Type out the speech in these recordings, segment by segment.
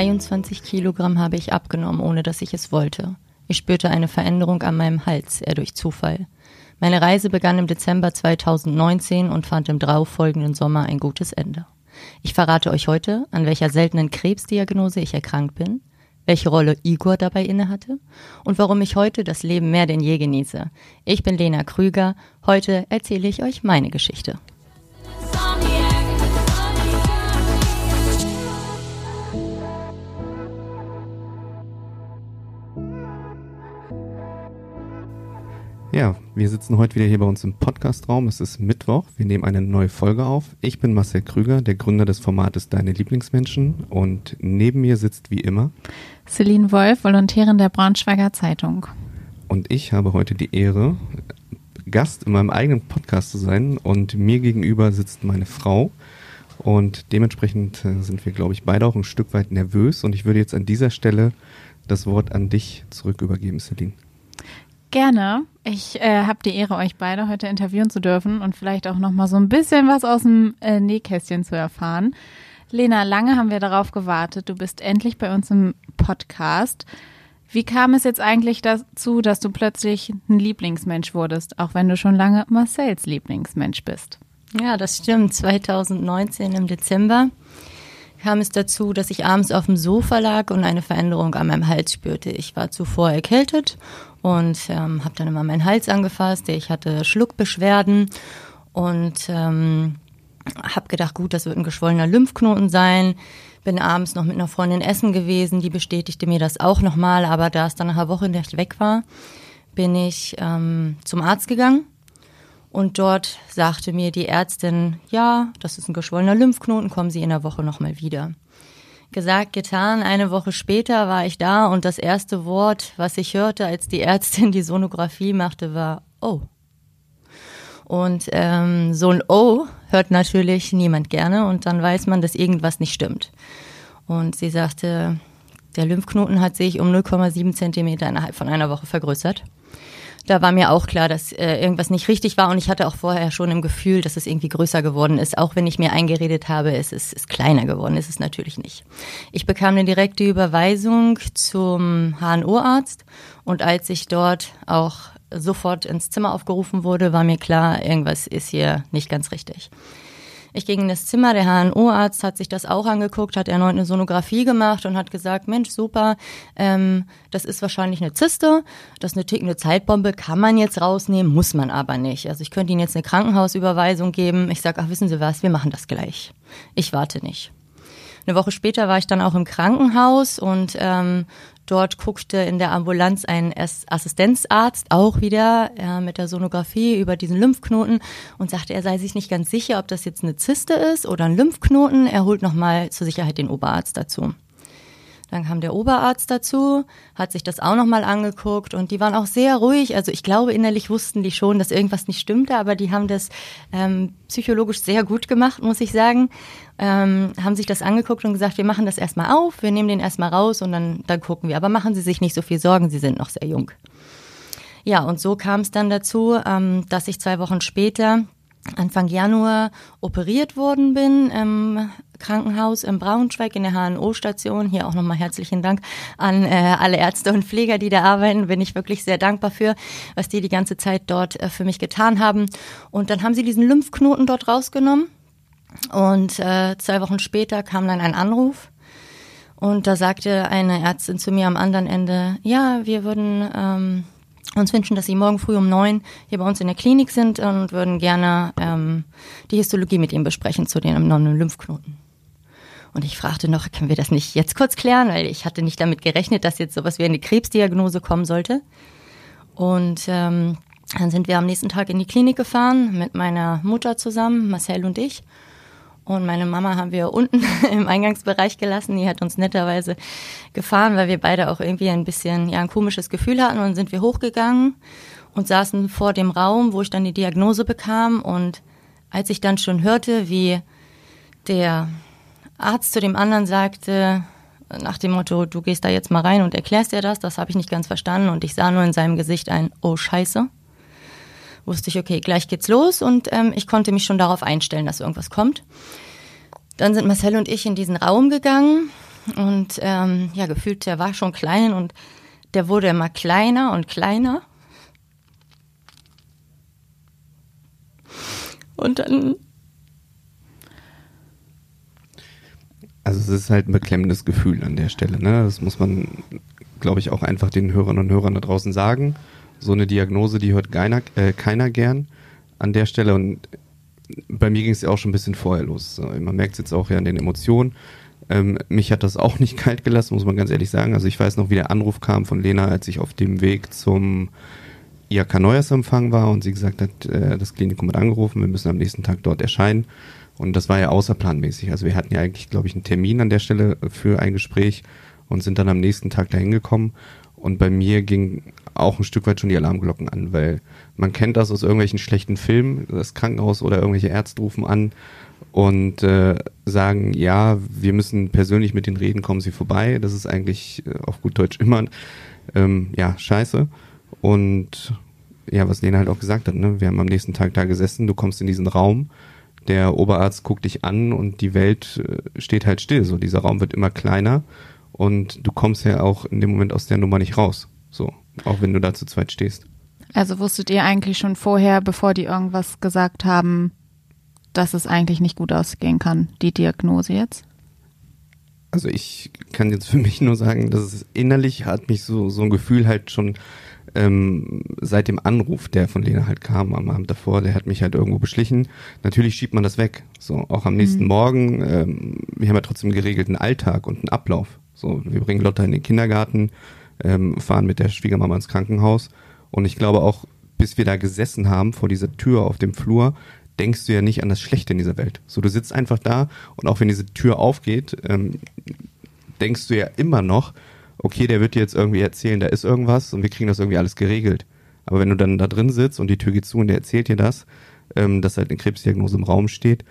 23 Kilogramm habe ich abgenommen, ohne dass ich es wollte. Ich spürte eine Veränderung an meinem Hals, eher durch Zufall. Meine Reise begann im Dezember 2019 und fand im darauffolgenden Sommer ein gutes Ende. Ich verrate euch heute, an welcher seltenen Krebsdiagnose ich erkrankt bin, welche Rolle Igor dabei innehatte und warum ich heute das Leben mehr denn je genieße. Ich bin Lena Krüger. Heute erzähle ich euch meine Geschichte. Ja, wir sitzen heute wieder hier bei uns im Podcastraum. Es ist Mittwoch. Wir nehmen eine neue Folge auf. Ich bin Marcel Krüger, der Gründer des Formates Deine Lieblingsmenschen. Und neben mir sitzt wie immer Celine Wolf, Volontärin der Braunschweiger Zeitung. Und ich habe heute die Ehre, Gast in meinem eigenen Podcast zu sein. Und mir gegenüber sitzt meine Frau. Und dementsprechend äh, sind wir, glaube ich, beide auch ein Stück weit nervös. Und ich würde jetzt an dieser Stelle das Wort an dich zurück übergeben, Celine. Gerne. Ich äh, habe die Ehre, euch beide heute interviewen zu dürfen und vielleicht auch noch mal so ein bisschen was aus dem äh, Nähkästchen zu erfahren. Lena, lange haben wir darauf gewartet. Du bist endlich bei uns im Podcast. Wie kam es jetzt eigentlich dazu, dass du plötzlich ein Lieblingsmensch wurdest, auch wenn du schon lange Marcells Lieblingsmensch bist? Ja, das stimmt. 2019 im Dezember kam es dazu, dass ich abends auf dem Sofa lag und eine Veränderung an meinem Hals spürte. Ich war zuvor erkältet und ähm, habe dann immer meinen Hals angefasst. Ich hatte Schluckbeschwerden und ähm, habe gedacht, gut, das wird ein geschwollener Lymphknoten sein. Bin abends noch mit einer Freundin essen gewesen, die bestätigte mir das auch nochmal, aber da es dann nach einer Woche nicht weg war, bin ich ähm, zum Arzt gegangen und dort sagte mir die Ärztin, ja, das ist ein geschwollener Lymphknoten, kommen Sie in der Woche nochmal wieder. Gesagt, getan. Eine Woche später war ich da und das erste Wort, was ich hörte, als die Ärztin die Sonographie machte, war Oh. Und ähm, so ein Oh hört natürlich niemand gerne und dann weiß man, dass irgendwas nicht stimmt. Und sie sagte, der Lymphknoten hat sich um 0,7 Zentimeter innerhalb von einer Woche vergrößert da war mir auch klar, dass äh, irgendwas nicht richtig war und ich hatte auch vorher schon im Gefühl, dass es irgendwie größer geworden ist. Auch wenn ich mir eingeredet habe, es ist, ist kleiner geworden, ist es natürlich nicht. Ich bekam eine direkte Überweisung zum HNO-Arzt und als ich dort auch sofort ins Zimmer aufgerufen wurde, war mir klar, irgendwas ist hier nicht ganz richtig. Ich ging in das Zimmer, der HNO-Arzt hat sich das auch angeguckt, hat erneut eine Sonographie gemacht und hat gesagt, Mensch, super, ähm, das ist wahrscheinlich eine Zyste, das ist eine tickende Zeitbombe, kann man jetzt rausnehmen, muss man aber nicht. Also ich könnte Ihnen jetzt eine Krankenhausüberweisung geben. Ich sage, ach, wissen Sie was, wir machen das gleich. Ich warte nicht. Eine Woche später war ich dann auch im Krankenhaus und ähm, dort guckte in der Ambulanz ein Assistenzarzt auch wieder äh, mit der Sonographie über diesen Lymphknoten und sagte, er sei sich nicht ganz sicher, ob das jetzt eine Zyste ist oder ein Lymphknoten. Er holt nochmal zur Sicherheit den Oberarzt dazu. Dann kam der Oberarzt dazu, hat sich das auch nochmal angeguckt und die waren auch sehr ruhig. Also ich glaube, innerlich wussten die schon, dass irgendwas nicht stimmte, aber die haben das ähm, psychologisch sehr gut gemacht, muss ich sagen. Ähm, haben sich das angeguckt und gesagt, wir machen das erstmal auf, wir nehmen den erstmal raus und dann, dann gucken wir. Aber machen Sie sich nicht so viel Sorgen, Sie sind noch sehr jung. Ja, und so kam es dann dazu, ähm, dass ich zwei Wochen später Anfang Januar operiert worden bin im Krankenhaus in Braunschweig in der HNO-Station. Hier auch nochmal herzlichen Dank an äh, alle Ärzte und Pfleger, die da arbeiten. Bin ich wirklich sehr dankbar für, was die die ganze Zeit dort äh, für mich getan haben. Und dann haben sie diesen Lymphknoten dort rausgenommen. Und äh, zwei Wochen später kam dann ein Anruf. Und da sagte eine Ärztin zu mir am anderen Ende, ja, wir würden ähm, uns wünschen, dass Sie morgen früh um neun hier bei uns in der Klinik sind und würden gerne ähm, die Histologie mit Ihnen besprechen zu den abnormen Lymphknoten. Und ich fragte noch, können wir das nicht jetzt kurz klären, weil ich hatte nicht damit gerechnet, dass jetzt sowas wie eine Krebsdiagnose kommen sollte. Und ähm, dann sind wir am nächsten Tag in die Klinik gefahren mit meiner Mutter zusammen, Marcel und ich. Und meine Mama haben wir unten im Eingangsbereich gelassen. Die hat uns netterweise gefahren, weil wir beide auch irgendwie ein bisschen ja, ein komisches Gefühl hatten. Und dann sind wir hochgegangen und saßen vor dem Raum, wo ich dann die Diagnose bekam. Und als ich dann schon hörte, wie der Arzt zu dem anderen sagte, nach dem Motto, du gehst da jetzt mal rein und erklärst dir das, das habe ich nicht ganz verstanden. Und ich sah nur in seinem Gesicht ein Oh Scheiße wusste ich, okay, gleich geht's los und ähm, ich konnte mich schon darauf einstellen, dass irgendwas kommt. Dann sind Marcel und ich in diesen Raum gegangen Und ähm, ja, gefühlt, der war schon klein und der wurde immer kleiner und kleiner. Und dann. Also es ist halt ein beklemmendes Gefühl an der Stelle. Ne? Das muss man, glaube ich, auch einfach den Hörerinnen und Hörern da draußen sagen. So eine Diagnose, die hört keiner, äh, keiner gern an der Stelle. Und bei mir ging es ja auch schon ein bisschen vorher los. Man merkt es jetzt auch ja an den Emotionen. Ähm, mich hat das auch nicht kalt gelassen, muss man ganz ehrlich sagen. Also ich weiß noch, wie der Anruf kam von Lena, als ich auf dem Weg zum IAK Neujahrsempfang war und sie gesagt hat, äh, das Klinikum hat angerufen, wir müssen am nächsten Tag dort erscheinen. Und das war ja außerplanmäßig. Also wir hatten ja eigentlich, glaube ich, einen Termin an der Stelle für ein Gespräch und sind dann am nächsten Tag dahin gekommen. Und bei mir ging auch ein Stück weit schon die Alarmglocken an, weil man kennt das aus irgendwelchen schlechten Filmen, das Krankenhaus oder irgendwelche Ärzte rufen an und äh, sagen, ja, wir müssen persönlich mit denen reden, kommen Sie vorbei. Das ist eigentlich äh, auf gut Deutsch immer, ähm, ja, scheiße. Und ja, was Lena halt auch gesagt hat, ne? wir haben am nächsten Tag da gesessen, du kommst in diesen Raum, der Oberarzt guckt dich an und die Welt äh, steht halt still. So, dieser Raum wird immer kleiner und du kommst ja auch in dem Moment aus der Nummer nicht raus. So, auch wenn du da zu zweit stehst. Also wusstet ihr eigentlich schon vorher, bevor die irgendwas gesagt haben, dass es eigentlich nicht gut ausgehen kann, die Diagnose jetzt? Also ich kann jetzt für mich nur sagen, dass es innerlich hat mich so, so ein Gefühl halt schon ähm, seit dem Anruf, der von Lena halt kam am Abend davor, der hat mich halt irgendwo beschlichen. Natürlich schiebt man das weg. So, auch am nächsten mhm. Morgen, ähm, wir haben ja trotzdem einen geregelten Alltag und einen Ablauf. So, wir bringen Lotta in den Kindergarten, ähm, fahren mit der Schwiegermama ins Krankenhaus. Und ich glaube auch, bis wir da gesessen haben vor dieser Tür auf dem Flur, denkst du ja nicht an das Schlechte in dieser Welt. So, du sitzt einfach da und auch wenn diese Tür aufgeht, ähm, denkst du ja immer noch, okay, der wird dir jetzt irgendwie erzählen, da ist irgendwas und wir kriegen das irgendwie alles geregelt. Aber wenn du dann da drin sitzt und die Tür geht zu und der erzählt dir das, ähm, dass halt eine Krebsdiagnose im Raum steht,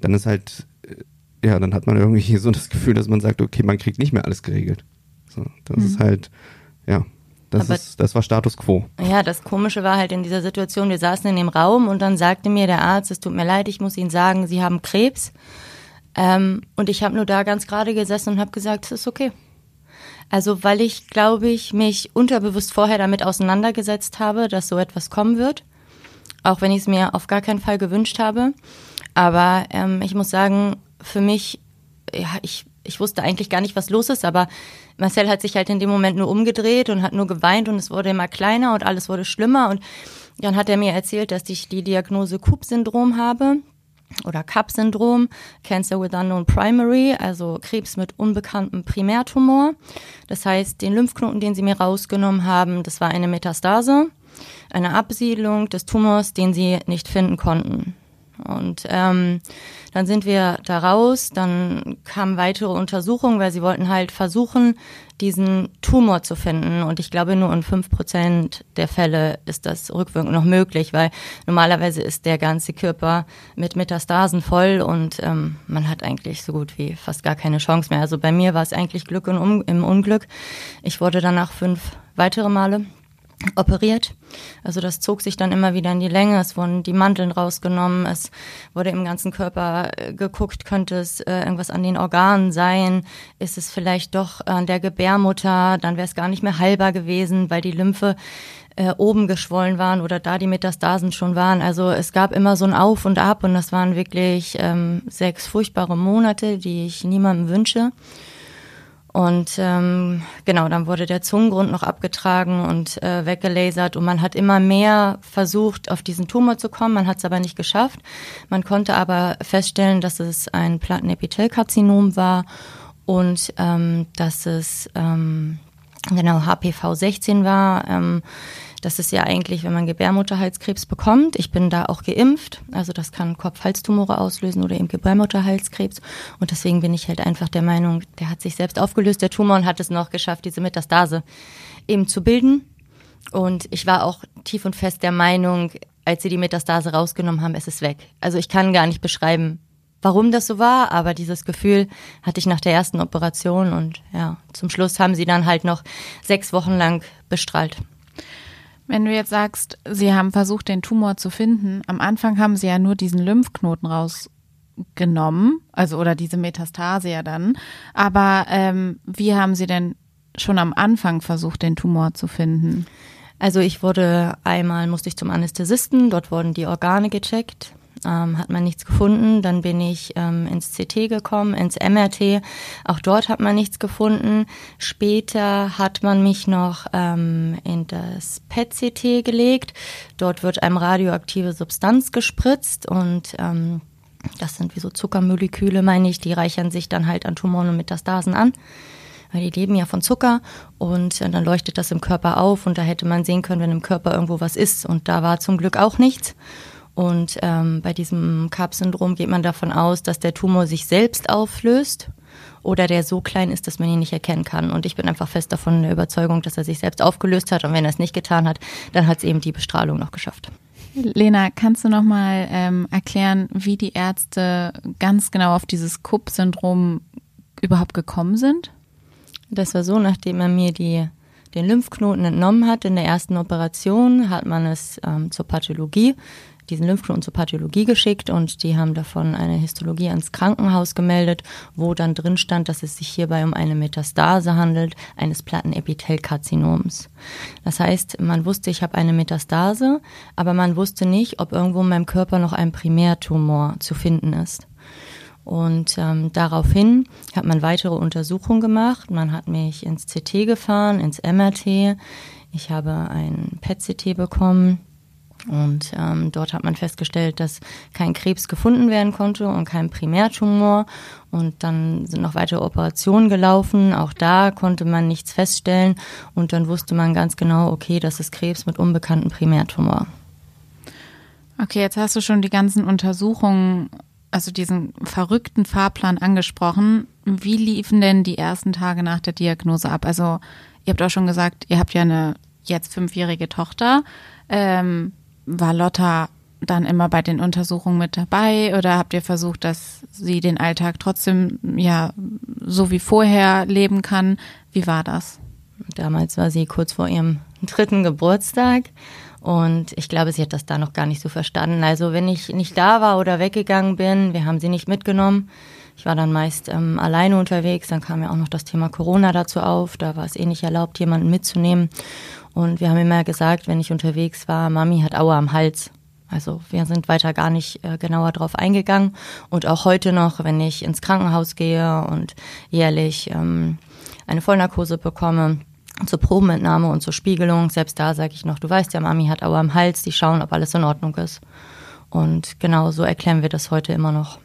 dann ist halt, äh, ja, dann hat man irgendwie so das Gefühl, dass man sagt, okay, man kriegt nicht mehr alles geregelt. So, das mhm. ist halt, ja, das, ist, das war Status quo. Ja, das Komische war halt in dieser Situation, wir saßen in dem Raum und dann sagte mir der Arzt, es tut mir leid, ich muss Ihnen sagen, Sie haben Krebs. Ähm, und ich habe nur da ganz gerade gesessen und habe gesagt, es ist okay. Also weil ich, glaube ich, mich unterbewusst vorher damit auseinandergesetzt habe, dass so etwas kommen wird. Auch wenn ich es mir auf gar keinen Fall gewünscht habe. Aber ähm, ich muss sagen, für mich, ja, ich, ich wusste eigentlich gar nicht, was los ist, aber Marcel hat sich halt in dem Moment nur umgedreht und hat nur geweint und es wurde immer kleiner und alles wurde schlimmer. Und dann hat er mir erzählt, dass ich die Diagnose Coop-Syndrom habe oder CAP-Syndrom, Cancer with Unknown Primary, also Krebs mit unbekanntem Primärtumor. Das heißt, den Lymphknoten, den sie mir rausgenommen haben, das war eine Metastase, eine Absiedlung des Tumors, den sie nicht finden konnten. Und ähm, dann sind wir da raus, dann kamen weitere Untersuchungen, weil sie wollten halt versuchen, diesen Tumor zu finden. Und ich glaube, nur in fünf Prozent der Fälle ist das rückwirkend noch möglich, weil normalerweise ist der ganze Körper mit Metastasen voll und ähm, man hat eigentlich so gut wie fast gar keine Chance mehr. Also bei mir war es eigentlich Glück im Unglück. Ich wurde danach fünf weitere Male operiert. Also das zog sich dann immer wieder in die Länge. Es wurden die Mandeln rausgenommen. Es wurde im ganzen Körper äh, geguckt, könnte es äh, irgendwas an den Organen sein? Ist es vielleicht doch an der Gebärmutter? Dann wäre es gar nicht mehr heilbar gewesen, weil die Lymphe äh, oben geschwollen waren oder da die Metastasen schon waren. Also es gab immer so ein Auf und Ab und das waren wirklich ähm, sechs furchtbare Monate, die ich niemandem wünsche. Und ähm, genau, dann wurde der Zungengrund noch abgetragen und äh, weggelasert und man hat immer mehr versucht, auf diesen Tumor zu kommen. Man hat es aber nicht geschafft. Man konnte aber feststellen, dass es ein Plattenepithelkarzinom war und ähm, dass es ähm, genau HPV 16 war. Ähm, das ist ja eigentlich, wenn man Gebärmutterhalskrebs bekommt. Ich bin da auch geimpft. Also das kann Kopf-Halstumore auslösen oder eben Gebärmutterhalskrebs. Und deswegen bin ich halt einfach der Meinung, der hat sich selbst aufgelöst, der Tumor, und hat es noch geschafft, diese Metastase eben zu bilden. Und ich war auch tief und fest der Meinung, als sie die Metastase rausgenommen haben, es ist weg. Also ich kann gar nicht beschreiben, warum das so war, aber dieses Gefühl hatte ich nach der ersten Operation und ja, zum Schluss haben sie dann halt noch sechs Wochen lang bestrahlt. Wenn du jetzt sagst, sie haben versucht, den Tumor zu finden, am Anfang haben sie ja nur diesen Lymphknoten raus genommen, also oder diese Metastase ja dann. Aber ähm, wie haben Sie denn schon am Anfang versucht, den Tumor zu finden? Also ich wurde einmal, musste ich zum Anästhesisten, dort wurden die Organe gecheckt, ähm, hat man nichts gefunden. Dann bin ich ähm, ins CT gekommen, ins MRT. Auch dort hat man nichts gefunden. Später hat man mich noch ähm, in das PET-CT gelegt. Dort wird einem radioaktive Substanz gespritzt und ähm, das sind wie so Zuckermoleküle, meine ich, die reichern sich dann halt an Tumoren und Metastasen an weil die leben ja von Zucker und äh, dann leuchtet das im Körper auf und da hätte man sehen können, wenn im Körper irgendwo was ist und da war zum Glück auch nichts. Und ähm, bei diesem CAP-Syndrom geht man davon aus, dass der Tumor sich selbst auflöst oder der so klein ist, dass man ihn nicht erkennen kann. Und ich bin einfach fest davon in der Überzeugung, dass er sich selbst aufgelöst hat. Und wenn er es nicht getan hat, dann hat es eben die Bestrahlung noch geschafft. Lena, kannst du noch mal ähm, erklären, wie die Ärzte ganz genau auf dieses Kupp-Syndrom überhaupt gekommen sind? Das war so, nachdem er mir die, den Lymphknoten entnommen hat in der ersten Operation, hat man es ähm, zur Pathologie, diesen Lymphknoten zur Pathologie geschickt und die haben davon eine Histologie ans Krankenhaus gemeldet, wo dann drin stand, dass es sich hierbei um eine Metastase handelt, eines Plattenepithelkarzinoms. Das heißt, man wusste, ich habe eine Metastase, aber man wusste nicht, ob irgendwo in meinem Körper noch ein Primärtumor zu finden ist. Und ähm, daraufhin hat man weitere Untersuchungen gemacht. Man hat mich ins CT gefahren, ins MRT. Ich habe ein PET-CT bekommen. Und ähm, dort hat man festgestellt, dass kein Krebs gefunden werden konnte und kein Primärtumor. Und dann sind noch weitere Operationen gelaufen. Auch da konnte man nichts feststellen. Und dann wusste man ganz genau, okay, das ist Krebs mit unbekanntem Primärtumor. Okay, jetzt hast du schon die ganzen Untersuchungen also diesen verrückten Fahrplan angesprochen. Wie liefen denn die ersten Tage nach der Diagnose ab? Also ihr habt auch schon gesagt, ihr habt ja eine jetzt fünfjährige Tochter. Ähm, war Lotta dann immer bei den Untersuchungen mit dabei oder habt ihr versucht, dass sie den Alltag trotzdem ja so wie vorher leben kann? Wie war das? Damals war sie kurz vor ihrem dritten Geburtstag und ich glaube, sie hat das da noch gar nicht so verstanden. Also wenn ich nicht da war oder weggegangen bin, wir haben sie nicht mitgenommen. Ich war dann meist ähm, alleine unterwegs. Dann kam ja auch noch das Thema Corona dazu auf. Da war es eh nicht erlaubt, jemanden mitzunehmen. Und wir haben immer gesagt, wenn ich unterwegs war, Mami hat Aue am Hals. Also wir sind weiter gar nicht äh, genauer drauf eingegangen. Und auch heute noch, wenn ich ins Krankenhaus gehe und jährlich ähm, eine Vollnarkose bekomme, zur Probenentnahme und zur Spiegelung. Selbst da sage ich noch, du weißt ja, Mami hat Aua am Hals, die schauen, ob alles in Ordnung ist. Und genau so erklären wir das heute immer noch.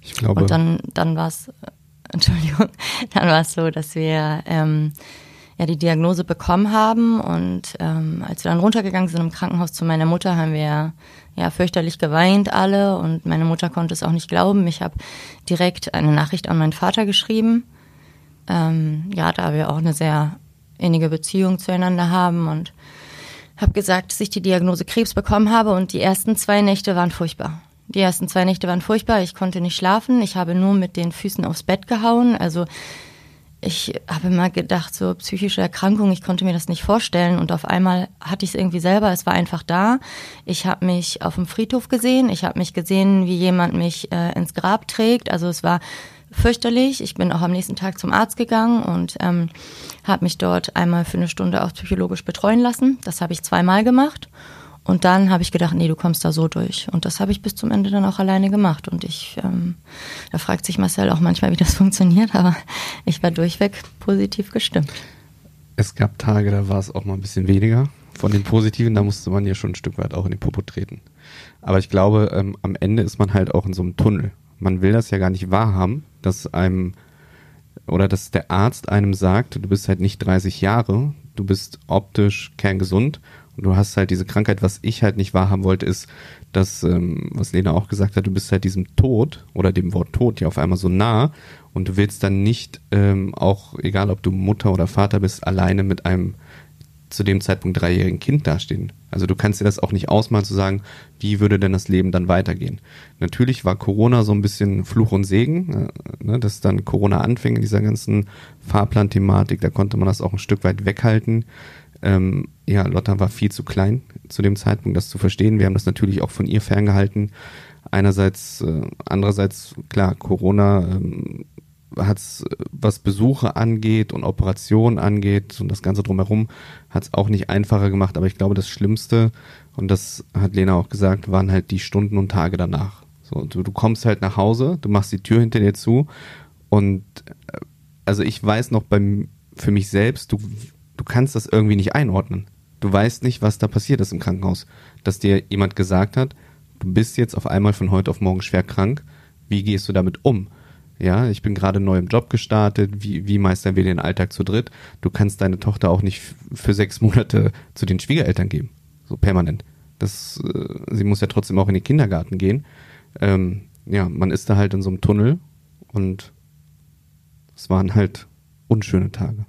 Ich glaube. Und dann, dann war es, Entschuldigung, dann war es so, dass wir ähm, ja die Diagnose bekommen haben und ähm, als wir dann runtergegangen sind im Krankenhaus zu meiner Mutter, haben wir ja fürchterlich geweint alle und meine Mutter konnte es auch nicht glauben. Ich habe direkt eine Nachricht an meinen Vater geschrieben. Ähm, ja, da wir auch eine sehr innige Beziehung zueinander haben und habe gesagt, dass ich die Diagnose Krebs bekommen habe und die ersten zwei Nächte waren furchtbar. Die ersten zwei Nächte waren furchtbar. Ich konnte nicht schlafen. Ich habe nur mit den Füßen aufs Bett gehauen. Also ich habe immer gedacht, so psychische Erkrankung, ich konnte mir das nicht vorstellen. Und auf einmal hatte ich es irgendwie selber. Es war einfach da. Ich habe mich auf dem Friedhof gesehen. Ich habe mich gesehen, wie jemand mich äh, ins Grab trägt. Also es war fürchterlich. Ich bin auch am nächsten Tag zum Arzt gegangen und ähm, habe mich dort einmal für eine Stunde auch psychologisch betreuen lassen. Das habe ich zweimal gemacht. Und dann habe ich gedacht, nee, du kommst da so durch. Und das habe ich bis zum Ende dann auch alleine gemacht. Und ich, ähm, da fragt sich Marcel auch manchmal, wie das funktioniert, aber ich war durchweg positiv gestimmt. Es gab Tage, da war es auch mal ein bisschen weniger von den Positiven, da musste man ja schon ein Stück weit auch in den Popo treten. Aber ich glaube, ähm, am Ende ist man halt auch in so einem Tunnel. Man will das ja gar nicht wahrhaben, dass einem oder dass der Arzt einem sagt, du bist halt nicht 30 Jahre, du bist optisch kerngesund und du hast halt diese Krankheit. Was ich halt nicht wahrhaben wollte, ist, dass, ähm, was Lena auch gesagt hat, du bist halt diesem Tod oder dem Wort Tod ja auf einmal so nah und du willst dann nicht, ähm, auch egal ob du Mutter oder Vater bist, alleine mit einem zu dem Zeitpunkt dreijährigen Kind dastehen. Also du kannst dir das auch nicht ausmalen zu sagen, wie würde denn das Leben dann weitergehen. Natürlich war Corona so ein bisschen Fluch und Segen, äh, ne, dass dann Corona anfing in dieser ganzen Fahrplan-Thematik, da konnte man das auch ein Stück weit weghalten. Ähm, ja, Lotta war viel zu klein zu dem Zeitpunkt, das zu verstehen. Wir haben das natürlich auch von ihr ferngehalten. Einerseits, äh, andererseits, klar, Corona ähm, hat es, was Besuche angeht und Operationen angeht und das Ganze drumherum, hat es auch nicht einfacher gemacht. Aber ich glaube, das Schlimmste, und das hat Lena auch gesagt, waren halt die Stunden und Tage danach. So, du, du kommst halt nach Hause, du machst die Tür hinter dir zu und äh, also ich weiß noch beim, für mich selbst, du, du kannst das irgendwie nicht einordnen. Du weißt nicht, was da passiert ist im Krankenhaus. Dass dir jemand gesagt hat, du bist jetzt auf einmal von heute auf morgen schwer krank. Wie gehst du damit um? Ja, ich bin gerade neu im Job gestartet. Wie, wie meistern wir den Alltag zu dritt? Du kannst deine Tochter auch nicht für sechs Monate zu den Schwiegereltern geben. So permanent. Das, äh, sie muss ja trotzdem auch in den Kindergarten gehen. Ähm, ja, man ist da halt in so einem Tunnel und es waren halt unschöne Tage.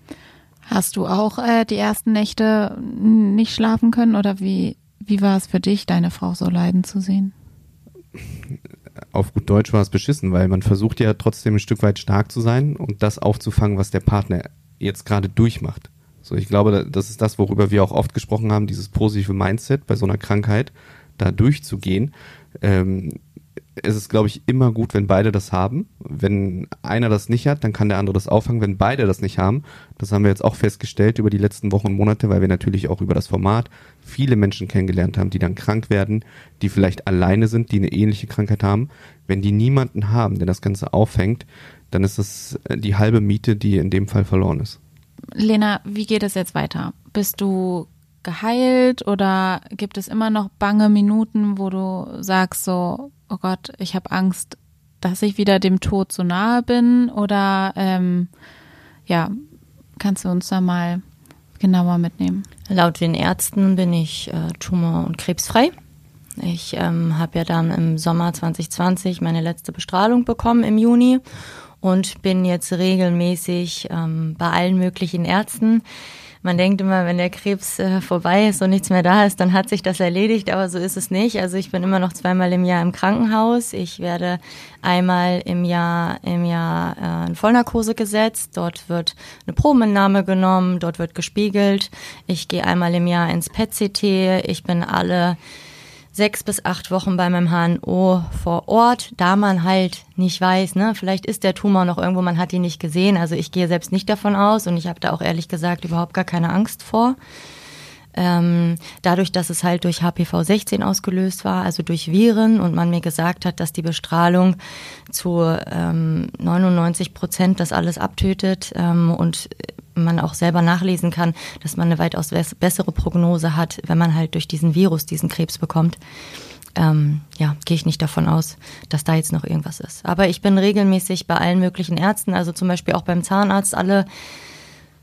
Hast du auch äh, die ersten Nächte nicht schlafen können oder wie, wie war es für dich, deine Frau so leiden zu sehen? Auf gut Deutsch war es beschissen, weil man versucht ja trotzdem ein Stück weit stark zu sein und das aufzufangen, was der Partner jetzt gerade durchmacht. So, ich glaube, das ist das, worüber wir auch oft gesprochen haben, dieses positive Mindset bei so einer Krankheit, da durchzugehen. Ähm, es ist, glaube ich, immer gut, wenn beide das haben. Wenn einer das nicht hat, dann kann der andere das auffangen. Wenn beide das nicht haben, das haben wir jetzt auch festgestellt über die letzten Wochen und Monate, weil wir natürlich auch über das Format viele Menschen kennengelernt haben, die dann krank werden, die vielleicht alleine sind, die eine ähnliche Krankheit haben. Wenn die niemanden haben, der das Ganze auffängt, dann ist das äh, die halbe Miete, die in dem Fall verloren ist. Lena, wie geht es jetzt weiter? Bist du geheilt oder gibt es immer noch bange Minuten, wo du sagst so, oh Gott, ich habe Angst, dass ich wieder dem Tod so nahe bin? Oder ähm, ja, kannst du uns da mal genauer mitnehmen? Laut den Ärzten bin ich äh, tumor- und krebsfrei. Ich ähm, habe ja dann im Sommer 2020 meine letzte Bestrahlung bekommen im Juni und bin jetzt regelmäßig ähm, bei allen möglichen Ärzten man denkt immer, wenn der Krebs äh, vorbei ist und nichts mehr da ist, dann hat sich das erledigt, aber so ist es nicht. Also ich bin immer noch zweimal im Jahr im Krankenhaus. Ich werde einmal im Jahr im Jahr äh, in Vollnarkose gesetzt. Dort wird eine Probenentnahme genommen, dort wird gespiegelt. Ich gehe einmal im Jahr ins PET-CT. Ich bin alle sechs bis acht Wochen bei meinem HNO vor Ort, da man halt nicht weiß, ne, vielleicht ist der Tumor noch irgendwo, man hat ihn nicht gesehen. Also ich gehe selbst nicht davon aus und ich habe da auch ehrlich gesagt überhaupt gar keine Angst vor. Ähm, dadurch, dass es halt durch HPV 16 ausgelöst war, also durch Viren und man mir gesagt hat, dass die Bestrahlung zu ähm, 99 Prozent das alles abtötet ähm, und man auch selber nachlesen kann, dass man eine weitaus bessere Prognose hat, wenn man halt durch diesen Virus diesen Krebs bekommt. Ähm, ja, gehe ich nicht davon aus, dass da jetzt noch irgendwas ist. Aber ich bin regelmäßig bei allen möglichen Ärzten, also zum Beispiel auch beim Zahnarzt, alle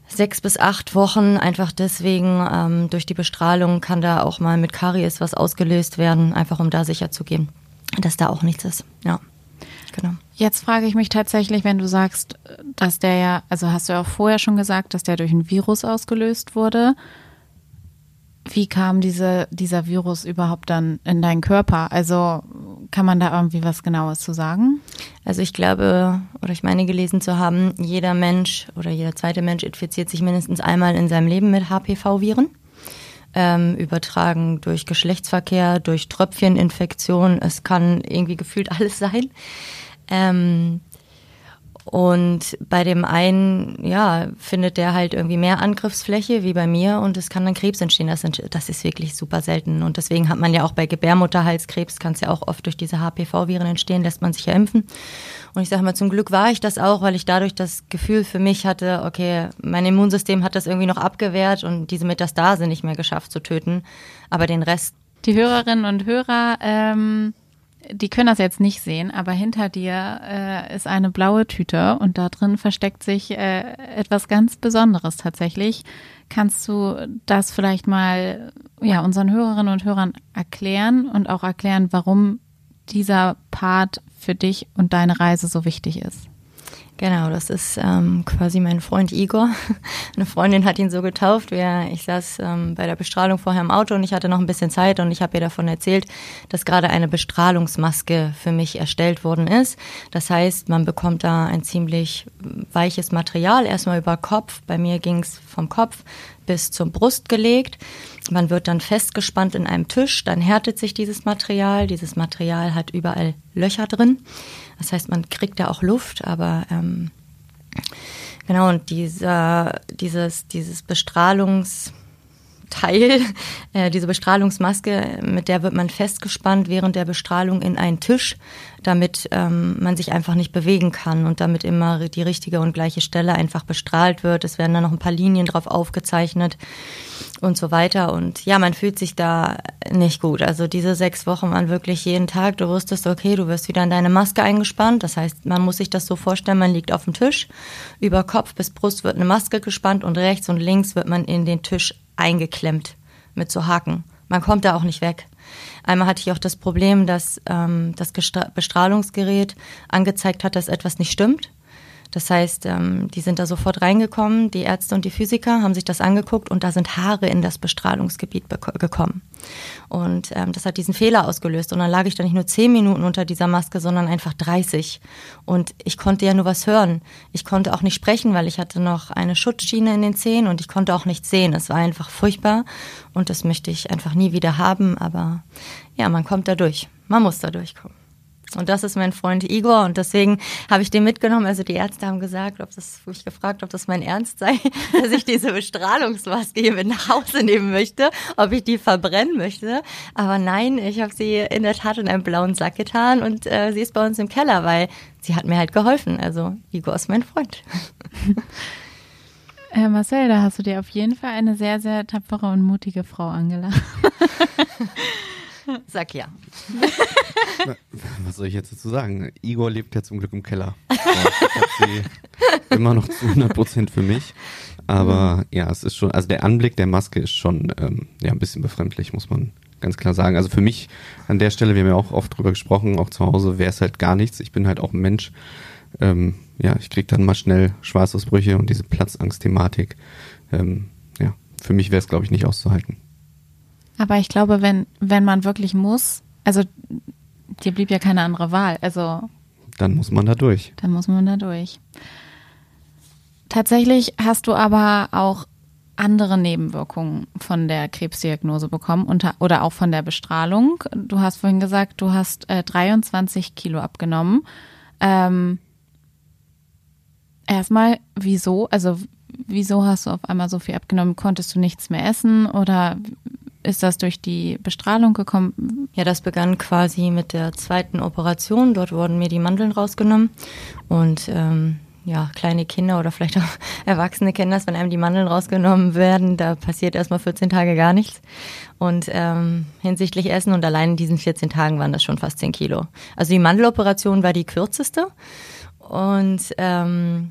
sechs bis acht Wochen, einfach deswegen, ähm, durch die Bestrahlung kann da auch mal mit Karies was ausgelöst werden, einfach um da sicher zu gehen, dass da auch nichts ist. Ja. Genau. Jetzt frage ich mich tatsächlich, wenn du sagst, dass der ja, also hast du ja auch vorher schon gesagt, dass der durch ein Virus ausgelöst wurde. Wie kam diese, dieser Virus überhaupt dann in deinen Körper? Also kann man da irgendwie was Genaues zu sagen? Also ich glaube, oder ich meine gelesen zu haben, jeder Mensch oder jeder zweite Mensch infiziert sich mindestens einmal in seinem Leben mit HPV-Viren. Ähm, übertragen durch Geschlechtsverkehr, durch Tröpfcheninfektion. Es kann irgendwie gefühlt alles sein. Ähm, und bei dem einen, ja, findet der halt irgendwie mehr Angriffsfläche wie bei mir und es kann dann Krebs entstehen. Das, das ist wirklich super selten. Und deswegen hat man ja auch bei Gebärmutterhalskrebs, kann es ja auch oft durch diese HPV-Viren entstehen, lässt man sich ja impfen. Und ich sage mal, zum Glück war ich das auch, weil ich dadurch das Gefühl für mich hatte, okay, mein Immunsystem hat das irgendwie noch abgewehrt und diese Metastase nicht mehr geschafft zu töten. Aber den Rest. Die Hörerinnen und Hörer, ähm die können das jetzt nicht sehen, aber hinter dir äh, ist eine blaue Tüte und da drin versteckt sich äh, etwas ganz Besonderes tatsächlich. Kannst du das vielleicht mal ja, unseren Hörerinnen und Hörern erklären und auch erklären, warum dieser Part für dich und deine Reise so wichtig ist? Genau, das ist ähm, quasi mein Freund Igor. Eine Freundin hat ihn so getauft. Wir, ich saß ähm, bei der Bestrahlung vorher im Auto und ich hatte noch ein bisschen Zeit und ich habe ihr davon erzählt, dass gerade eine Bestrahlungsmaske für mich erstellt worden ist. Das heißt, man bekommt da ein ziemlich weiches Material, erstmal über Kopf. Bei mir ging es vom Kopf bis zur Brust gelegt. man wird dann festgespannt in einem Tisch, dann härtet sich dieses Material. Dieses Material hat überall Löcher drin. Das heißt, man kriegt da auch Luft, aber ähm, genau, und dieser, dieses, dieses Bestrahlungs Teil, äh, diese Bestrahlungsmaske, mit der wird man festgespannt während der Bestrahlung in einen Tisch, damit ähm, man sich einfach nicht bewegen kann und damit immer die richtige und gleiche Stelle einfach bestrahlt wird. Es werden dann noch ein paar Linien drauf aufgezeichnet und so weiter. Und ja, man fühlt sich da nicht gut. Also diese sechs Wochen waren wirklich jeden Tag. Du wusstest, okay, du wirst wieder in deine Maske eingespannt. Das heißt, man muss sich das so vorstellen, man liegt auf dem Tisch. Über Kopf bis Brust wird eine Maske gespannt und rechts und links wird man in den Tisch eingeklemmt mit so Haken. Man kommt da auch nicht weg. Einmal hatte ich auch das Problem, dass ähm, das Bestrahlungsgerät angezeigt hat, dass etwas nicht stimmt. Das heißt, ähm, die sind da sofort reingekommen, die Ärzte und die Physiker haben sich das angeguckt und da sind Haare in das Bestrahlungsgebiet gekommen. Und ähm, das hat diesen Fehler ausgelöst. Und dann lag ich da nicht nur zehn Minuten unter dieser Maske, sondern einfach 30. Und ich konnte ja nur was hören. Ich konnte auch nicht sprechen, weil ich hatte noch eine Schutzschiene in den Zähnen und ich konnte auch nichts sehen. Es war einfach furchtbar und das möchte ich einfach nie wieder haben. Aber ja, man kommt da durch. Man muss da durchkommen. Und das ist mein Freund Igor und deswegen habe ich den mitgenommen. Also die Ärzte haben gesagt, ob das, wo ich gefragt, ob das mein Ernst sei, dass ich diese Bestrahlungsmaske hier mit nach Hause nehmen möchte, ob ich die verbrennen möchte. Aber nein, ich habe sie in der Tat in einen blauen Sack getan und äh, sie ist bei uns im Keller, weil sie hat mir halt geholfen. Also Igor ist mein Freund. Herr Marcel, da hast du dir auf jeden Fall eine sehr, sehr tapfere und mutige Frau angelacht. Sag ja. Was soll ich jetzt dazu sagen? Igor lebt ja zum Glück im Keller. ich habe sie immer noch zu 100 Prozent für mich. Aber ja, es ist schon, also der Anblick der Maske ist schon ähm, ja, ein bisschen befremdlich, muss man ganz klar sagen. Also für mich an der Stelle, wir haben ja auch oft drüber gesprochen, auch zu Hause wäre es halt gar nichts. Ich bin halt auch ein Mensch. Ähm, ja, ich kriege dann mal schnell Schweißausbrüche und diese Platzangst-Thematik. Ähm, ja, für mich wäre es, glaube ich, nicht auszuhalten. Aber ich glaube, wenn, wenn man wirklich muss, also dir blieb ja keine andere Wahl. Also dann muss man da durch. Dann muss man da durch. Tatsächlich hast du aber auch andere Nebenwirkungen von der Krebsdiagnose bekommen unter, oder auch von der Bestrahlung. Du hast vorhin gesagt, du hast äh, 23 Kilo abgenommen. Ähm, erstmal, wieso? Also wieso hast du auf einmal so viel abgenommen? Konntest du nichts mehr essen oder ist das durch die Bestrahlung gekommen? Ja, das begann quasi mit der zweiten Operation. Dort wurden mir die Mandeln rausgenommen. Und ähm, ja, kleine Kinder oder vielleicht auch Erwachsene kennen das, wenn einem die Mandeln rausgenommen werden, da passiert erstmal 14 Tage gar nichts. Und ähm, hinsichtlich Essen und allein in diesen 14 Tagen waren das schon fast 10 Kilo. Also die Mandeloperation war die kürzeste und ähm,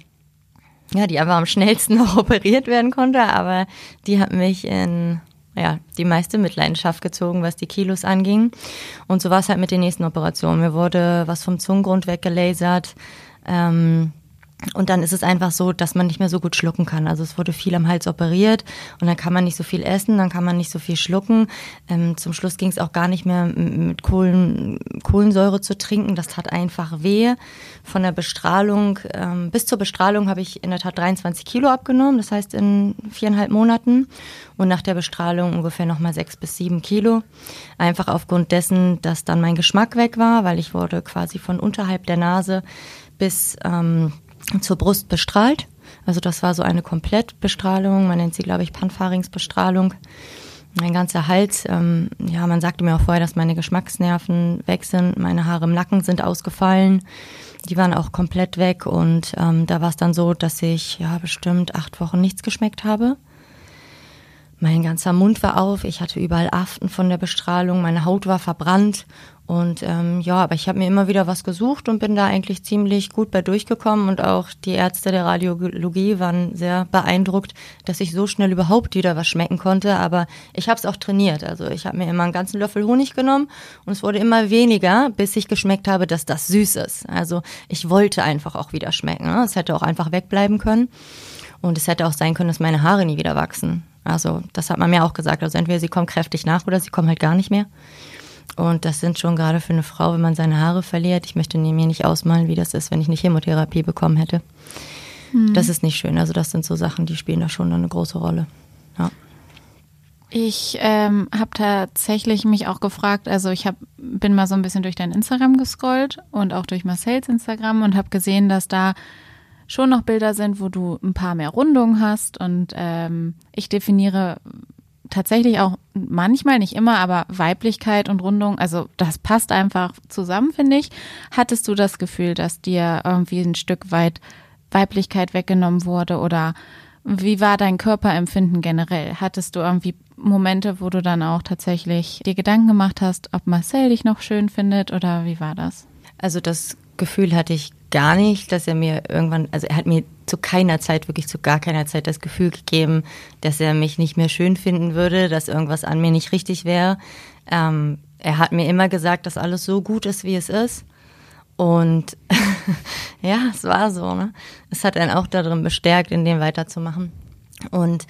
ja, die aber am schnellsten noch operiert werden konnte, aber die hat mich in ja, die meiste Mitleidenschaft gezogen, was die Kilos anging. Und so war es halt mit den nächsten Operationen. Mir wurde was vom Zungengrund weggelasert. Ähm, und dann ist es einfach so, dass man nicht mehr so gut schlucken kann. Also es wurde viel am Hals operiert und dann kann man nicht so viel essen, dann kann man nicht so viel schlucken. Ähm, zum Schluss ging es auch gar nicht mehr mit Kohlen, Kohlensäure zu trinken. Das tat einfach weh. Von der Bestrahlung, ähm, bis zur Bestrahlung habe ich in der Tat 23 Kilo abgenommen, das heißt in viereinhalb Monaten. Und nach der Bestrahlung ungefähr nochmal sechs bis sieben Kilo. Einfach aufgrund dessen, dass dann mein Geschmack weg war, weil ich wurde quasi von unterhalb der Nase bis ähm, zur Brust bestrahlt. Also das war so eine Komplettbestrahlung. Man nennt sie, glaube ich, Panpharingsbestrahlung. Mein ganzer Hals, ähm, ja, man sagte mir auch vorher, dass meine Geschmacksnerven weg sind. Meine Haare im Nacken sind ausgefallen. Die waren auch komplett weg. Und ähm, da war es dann so, dass ich ja bestimmt acht Wochen nichts geschmeckt habe. Mein ganzer Mund war auf, ich hatte überall Aften von der Bestrahlung, meine Haut war verbrannt und ähm, ja, aber ich habe mir immer wieder was gesucht und bin da eigentlich ziemlich gut bei durchgekommen und auch die Ärzte der Radiologie waren sehr beeindruckt, dass ich so schnell überhaupt wieder was schmecken konnte. Aber ich habe es auch trainiert. Also ich habe mir immer einen ganzen Löffel Honig genommen und es wurde immer weniger, bis ich geschmeckt habe, dass das süß ist. Also ich wollte einfach auch wieder schmecken. Ne? Es hätte auch einfach wegbleiben können und es hätte auch sein können, dass meine Haare nie wieder wachsen. Also das hat man mir auch gesagt. Also entweder sie kommen kräftig nach oder sie kommen halt gar nicht mehr. Und das sind schon gerade für eine Frau, wenn man seine Haare verliert. Ich möchte mir nicht ausmalen, wie das ist, wenn ich eine Chemotherapie bekommen hätte. Mhm. Das ist nicht schön. Also das sind so Sachen, die spielen da schon eine große Rolle. Ja. Ich ähm, habe tatsächlich mich auch gefragt, also ich hab, bin mal so ein bisschen durch dein Instagram gescrollt und auch durch Marcells Instagram und habe gesehen, dass da schon noch Bilder sind, wo du ein paar mehr Rundungen hast und ähm, ich definiere tatsächlich auch manchmal, nicht immer, aber Weiblichkeit und Rundung, also das passt einfach zusammen, finde ich. Hattest du das Gefühl, dass dir irgendwie ein Stück weit Weiblichkeit weggenommen wurde oder wie war dein Körperempfinden generell? Hattest du irgendwie Momente, wo du dann auch tatsächlich dir Gedanken gemacht hast, ob Marcel dich noch schön findet oder wie war das? Also das Gefühl hatte ich gar nicht, dass er mir irgendwann, also er hat mir zu keiner Zeit, wirklich zu gar keiner Zeit das Gefühl gegeben, dass er mich nicht mehr schön finden würde, dass irgendwas an mir nicht richtig wäre. Ähm, er hat mir immer gesagt, dass alles so gut ist, wie es ist. Und ja, es war so. Ne? Es hat einen auch darin bestärkt, in dem weiterzumachen. Und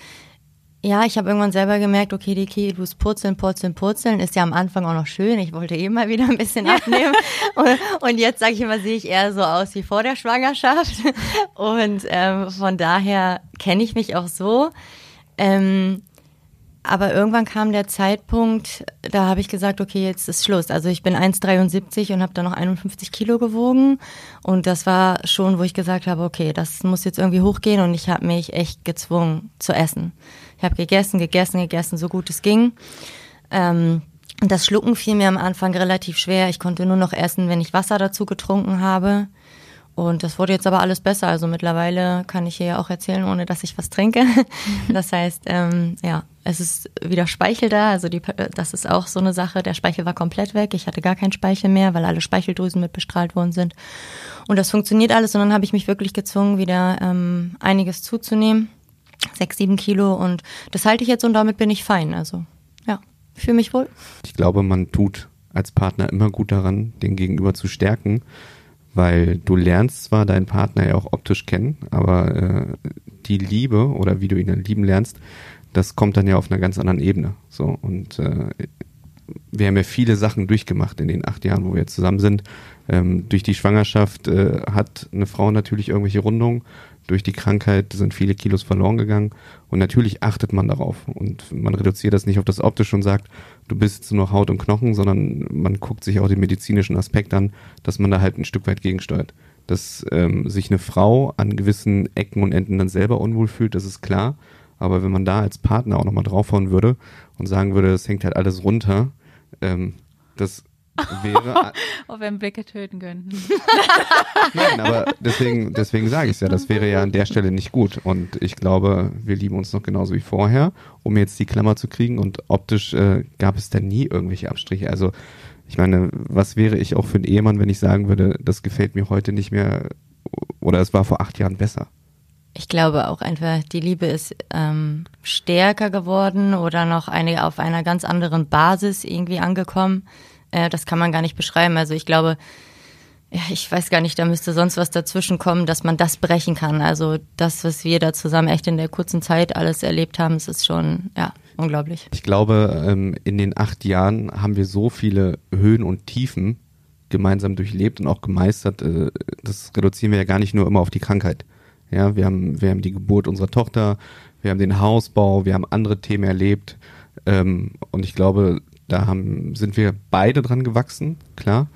ja, ich habe irgendwann selber gemerkt, okay, die Kilos purzeln, purzeln, purzeln ist ja am Anfang auch noch schön. Ich wollte eh mal wieder ein bisschen abnehmen. und, und, jetzt, sage ich immer, sehe ich eher so aus wie vor der Schwangerschaft. Und ähm, von daher kenne ich mich auch so. Ähm, aber irgendwann kam der Zeitpunkt, da habe ich gesagt, okay, jetzt ist Schluss. Also ich bin 1,73 und habe dann noch 51 Kilo gewogen. Und das war schon, wo ich gesagt habe, okay, das muss jetzt irgendwie hochgehen. Und ich habe mich echt gezwungen zu essen. Ich habe gegessen, gegessen, gegessen, so gut es ging. Ähm, das Schlucken fiel mir am Anfang relativ schwer. Ich konnte nur noch essen, wenn ich Wasser dazu getrunken habe. Und das wurde jetzt aber alles besser. Also mittlerweile kann ich hier ja auch erzählen, ohne dass ich was trinke. Das heißt, ähm, ja, es ist wieder Speichel da. Also die, das ist auch so eine Sache. Der Speichel war komplett weg. Ich hatte gar keinen Speichel mehr, weil alle Speicheldrüsen mit bestrahlt worden sind. Und das funktioniert alles. Und dann habe ich mich wirklich gezwungen, wieder ähm, einiges zuzunehmen. Sechs, sieben Kilo. Und das halte ich jetzt und damit bin ich fein. Also ja, fühle mich wohl. Ich glaube, man tut als Partner immer gut daran, den Gegenüber zu stärken weil du lernst zwar deinen Partner ja auch optisch kennen, aber äh, die Liebe oder wie du ihn dann lieben lernst, das kommt dann ja auf einer ganz anderen Ebene. So und äh, wir haben ja viele Sachen durchgemacht in den acht Jahren, wo wir jetzt zusammen sind. Ähm, durch die Schwangerschaft äh, hat eine Frau natürlich irgendwelche Rundungen durch die Krankheit sind viele Kilos verloren gegangen und natürlich achtet man darauf und man reduziert das nicht auf das Optische und sagt, du bist nur Haut und Knochen, sondern man guckt sich auch den medizinischen Aspekt an, dass man da halt ein Stück weit gegensteuert. Dass ähm, sich eine Frau an gewissen Ecken und Enden dann selber unwohl fühlt, das ist klar. Aber wenn man da als Partner auch nochmal draufhauen würde und sagen würde, das hängt halt alles runter, ähm, das wäre. Ob wir einen Blicke töten könnten. Nein, aber deswegen, deswegen sage ich es ja, das wäre ja an der Stelle nicht gut. Und ich glaube, wir lieben uns noch genauso wie vorher, um jetzt die Klammer zu kriegen. Und optisch äh, gab es da nie irgendwelche Abstriche. Also ich meine, was wäre ich auch für ein Ehemann, wenn ich sagen würde, das gefällt mir heute nicht mehr oder es war vor acht Jahren besser? Ich glaube auch einfach, die Liebe ist ähm, stärker geworden oder noch eine auf einer ganz anderen Basis irgendwie angekommen. Äh, das kann man gar nicht beschreiben. Also ich glaube, ich weiß gar nicht, da müsste sonst was dazwischen kommen, dass man das brechen kann. Also das, was wir da zusammen echt in der kurzen Zeit alles erlebt haben, es ist schon, ja, unglaublich. Ich glaube, ähm, in den acht Jahren haben wir so viele Höhen und Tiefen gemeinsam durchlebt und auch gemeistert. Äh, das reduzieren wir ja gar nicht nur immer auf die Krankheit. Ja, wir haben, wir haben die Geburt unserer Tochter, wir haben den Hausbau, wir haben andere Themen erlebt. Ähm, und ich glaube, da haben, sind wir beide dran gewachsen, klar.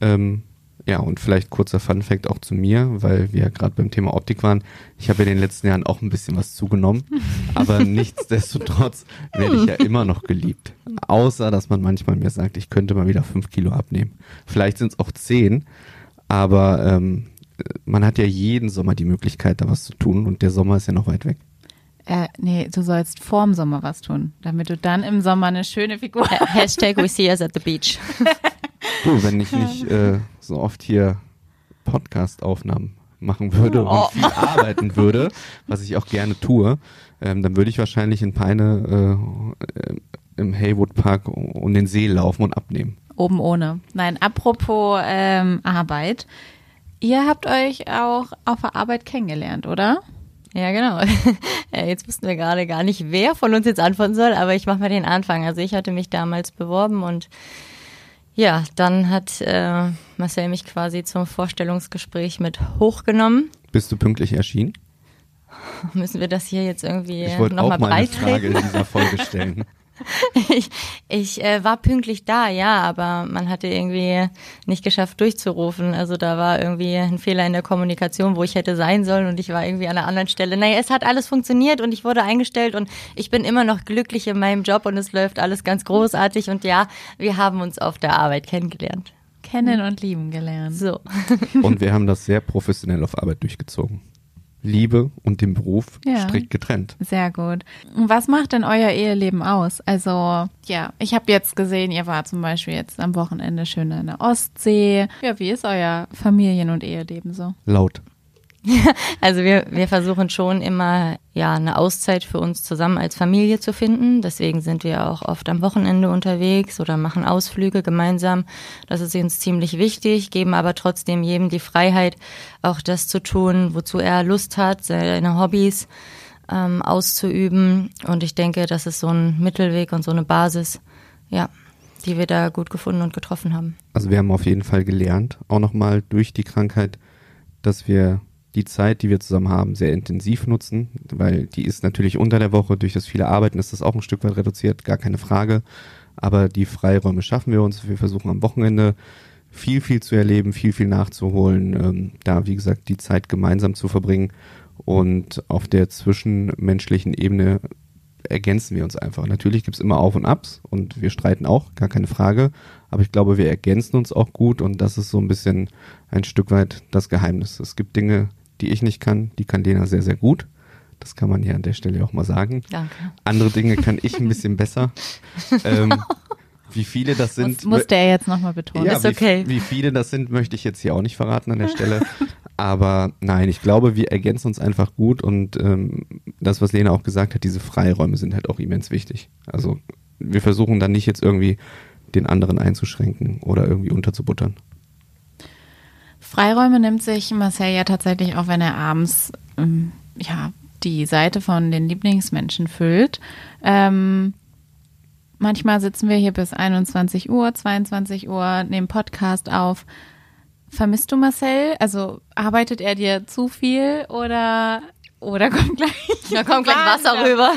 Ähm, ja, und vielleicht kurzer Fun-Fact auch zu mir, weil wir ja gerade beim Thema Optik waren. Ich habe in den letzten Jahren auch ein bisschen was zugenommen, aber nichtsdestotrotz werde ich ja immer noch geliebt. Außer, dass man manchmal mir sagt, ich könnte mal wieder fünf Kilo abnehmen. Vielleicht sind es auch zehn, aber ähm, man hat ja jeden Sommer die Möglichkeit, da was zu tun und der Sommer ist ja noch weit weg. Äh, nee, du sollst vorm Sommer was tun, damit du dann im Sommer eine schöne Figur hast. Hashtag we see us at the beach. du, wenn ich nicht äh, so oft hier Podcast-Aufnahmen machen würde oh. und viel arbeiten würde, was ich auch gerne tue, ähm, dann würde ich wahrscheinlich in Peine äh, im Haywood Park um den See laufen und abnehmen. Oben ohne. Nein, apropos ähm, Arbeit. Ihr habt euch auch auf der Arbeit kennengelernt, oder? Ja, genau. Jetzt wussten wir gerade gar nicht, wer von uns jetzt antworten soll, aber ich mache mal den Anfang. Also ich hatte mich damals beworben und ja, dann hat äh, Marcel mich quasi zum Vorstellungsgespräch mit hochgenommen. Bist du pünktlich erschienen? Müssen wir das hier jetzt irgendwie Ich wollte auch nochmal mal eine Frage in dieser Folge stellen. Ich, ich äh, war pünktlich da, ja, aber man hatte irgendwie nicht geschafft durchzurufen. Also da war irgendwie ein Fehler in der Kommunikation, wo ich hätte sein sollen und ich war irgendwie an einer anderen Stelle. Naja, es hat alles funktioniert und ich wurde eingestellt und ich bin immer noch glücklich in meinem Job und es läuft alles ganz großartig und ja, wir haben uns auf der Arbeit kennengelernt. Kennen und lieben gelernt. So. Und wir haben das sehr professionell auf Arbeit durchgezogen. Liebe und den Beruf Ja. strikt getrennt. Sehr gut. Und was macht denn euer Eheleben aus? Also, ja, ich habe jetzt gesehen, ihr war zum Beispiel jetzt am Wochenende schön an der Ostsee. Ja, wie ist euer Familien- und Eheleben so? Laut. Also wir, wir versuchen schon immer ja eine Auszeit für uns zusammen als Familie zu finden. Deswegen sind wir auch oft am Wochenende unterwegs oder machen Ausflüge gemeinsam. Das ist uns ziemlich wichtig, geben aber trotzdem jedem die Freiheit, auch das zu tun, wozu er Lust hat, seine Hobbys ähm, auszuüben. Und ich denke, das ist so ein Mittelweg und so eine Basis, ja, die wir da gut gefunden und getroffen haben. Also wir haben auf jeden Fall gelernt, auch nochmal durch die Krankheit, dass wir die Zeit, die wir zusammen haben, sehr intensiv nutzen, weil die ist natürlich unter der Woche, durch das viele Arbeiten ist das auch ein Stück weit reduziert, gar keine Frage. Aber die Freiräume schaffen wir uns. Wir versuchen am Wochenende viel, viel zu erleben, viel, viel nachzuholen, ähm, da, wie gesagt, die Zeit gemeinsam zu verbringen. Und auf der zwischenmenschlichen Ebene ergänzen wir uns einfach. Natürlich gibt's immer Auf und Abs und wir streiten auch, gar keine Frage. Aber ich glaube, wir ergänzen uns auch gut und das ist so ein bisschen ein Stück weit das Geheimnis. Es gibt Dinge, die ich nicht kann, die kann Lena sehr, sehr gut. Das kann man hier an der Stelle auch mal sagen. Danke. Andere Dinge kann ich ein bisschen besser. Ähm, wie viele das sind. Muss, musste er jetzt nochmal betonen. Ist wie, okay. Wie viele das sind, möchte ich jetzt hier auch nicht verraten an der Stelle. Aber nein, ich glaube, wir ergänzen uns einfach gut und ähm, das, was Lena auch gesagt hat, diese Freiräume sind halt auch immens wichtig. Also wir versuchen dann nicht jetzt irgendwie den anderen einzuschränken oder irgendwie unterzubuttern. Freiräume nimmt sich Marcel ja tatsächlich auch, wenn er abends ähm, ja, die Seite von den Lieblingsmenschen füllt. Ähm, manchmal sitzen wir hier bis 21 Uhr, 22 Uhr, nehmen Podcast auf. Vermisst du Marcel? Also arbeitet er dir zu viel oder, oder kommt gleich, Da kommt gleich Wasser rüber.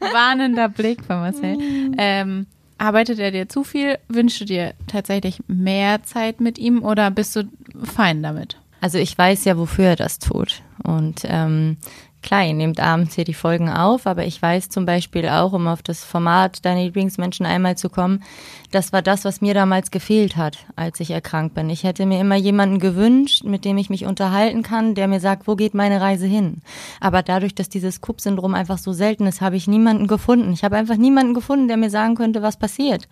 warnender Blick von Marcel. Ähm, arbeitet er dir zu viel? Wünschst du dir tatsächlich mehr Zeit mit ihm oder bist du fein damit? Also ich weiß ja, wofür er das tut. Und ähm, klar, ihr nehmt abends hier die Folgen auf, aber ich weiß zum Beispiel auch, um auf das Format Deine Lieblingsmenschen einmal zu kommen, das war das, was mir damals gefehlt hat, als ich erkrankt bin. Ich hätte mir immer jemanden gewünscht, mit dem ich mich unterhalten kann, der mir sagt, wo geht meine Reise hin. Aber dadurch, dass dieses Kupp-Syndrom einfach so selten ist, habe ich niemanden gefunden. Ich habe einfach niemanden gefunden, der mir sagen könnte, was passiert.